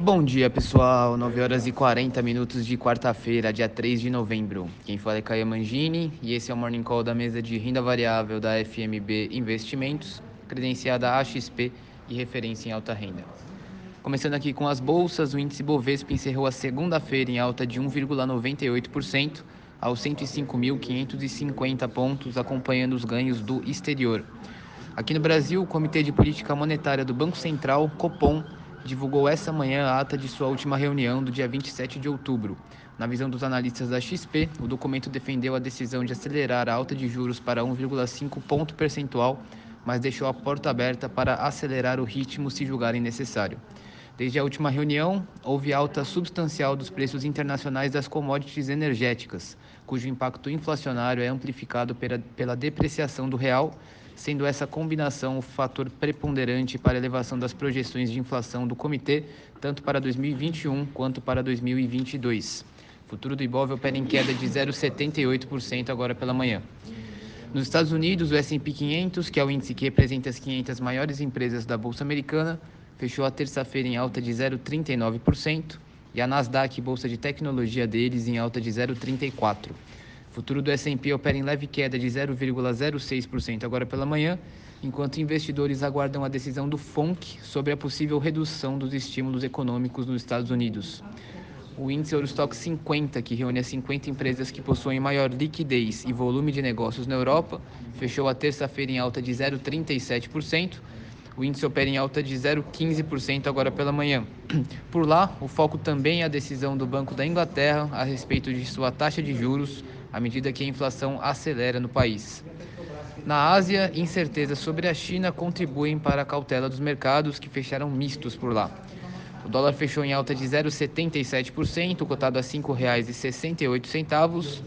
Bom dia, pessoal. 9 horas e 40 minutos de quarta-feira, dia 3 de novembro. Quem fala é Caio Mangini e esse é o Morning Call da mesa de renda variável da FMB Investimentos, credenciada AXP e referência em alta renda. Começando aqui com as bolsas, o índice Bovespa encerrou a segunda-feira em alta de 1,98% aos 105.550 pontos, acompanhando os ganhos do exterior. Aqui no Brasil, o Comitê de Política Monetária do Banco Central, Copom, divulgou essa manhã a ata de sua última reunião do dia 27 de outubro. Na visão dos analistas da XP, o documento defendeu a decisão de acelerar a alta de juros para 1,5 ponto percentual, mas deixou a porta aberta para acelerar o ritmo se julgarem necessário. Desde a última reunião, houve alta substancial dos preços internacionais das commodities energéticas, cujo impacto inflacionário é amplificado pela, depreciação do real sendo essa combinação o fator preponderante para a elevação das projeções de inflação do comitê, tanto para 2021 quanto para 2022. O futuro do Ibov opera em queda de 0,78% agora pela manhã. Nos Estados Unidos, o S&P 500, que é o índice que representa as 500 maiores empresas da bolsa americana, fechou a terça-feira em alta de 0,39% e a Nasdaq, bolsa de tecnologia deles, em alta de 0,34%. O futuro do S&P opera em leve queda de 0,06% agora pela manhã, enquanto investidores aguardam a decisão do FONC sobre a possível redução dos estímulos econômicos nos Estados Unidos. O índice Eurostock 50, que reúne as 50 empresas que possuem maior liquidez e volume de negócios na Europa, fechou a terça-feira em alta de 0,37%. O índice opera em alta de 0,15% agora pela manhã. Por lá, o foco também é a decisão do Banco da Inglaterra a respeito de sua taxa de juros à medida que a inflação acelera no país. Na Ásia, incertezas sobre a China contribuem para a cautela dos mercados que fecharam mistos por lá. O dólar fechou em alta de 0,77%, cotado a R$ 5,68.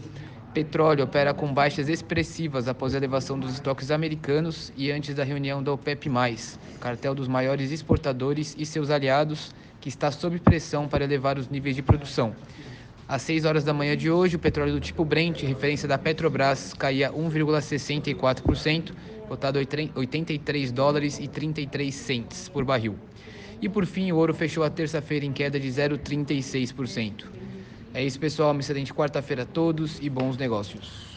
Petróleo opera com baixas expressivas após a elevação dos estoques americanos e antes da reunião da OPEP+, cartel dos maiores exportadores e seus aliados, que está sob pressão para elevar os níveis de produção. Às 6 horas da manhã de hoje, o petróleo do tipo Brent, referência da Petrobras, caía 1,64%, cotado a 83 dólares e 33 centes por barril. E por fim, o ouro fechou a terça-feira em queda de 0,36%. É isso, pessoal. Uma excelente quarta-feira a todos e bons negócios.